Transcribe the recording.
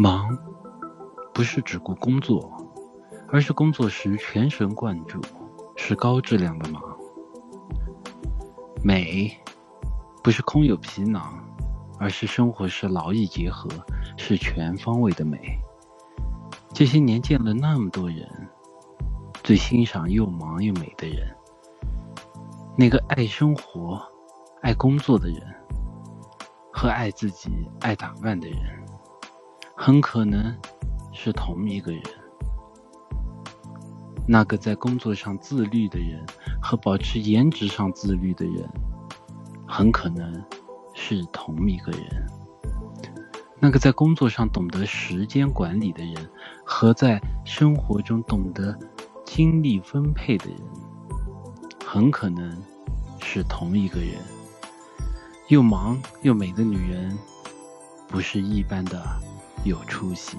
忙，不是只顾工作，而是工作时全神贯注，是高质量的忙。美，不是空有皮囊，而是生活时劳逸结合，是全方位的美。这些年见了那么多人，最欣赏又忙又美的人，那个爱生活、爱工作的人，和爱自己、爱打扮的人。很可能是同一个人。那个在工作上自律的人和保持颜值上自律的人，很可能是同一个人。那个在工作上懂得时间管理的人和在生活中懂得精力分配的人，很可能是同一个人。又忙又美的女人，不是一般的。有出息。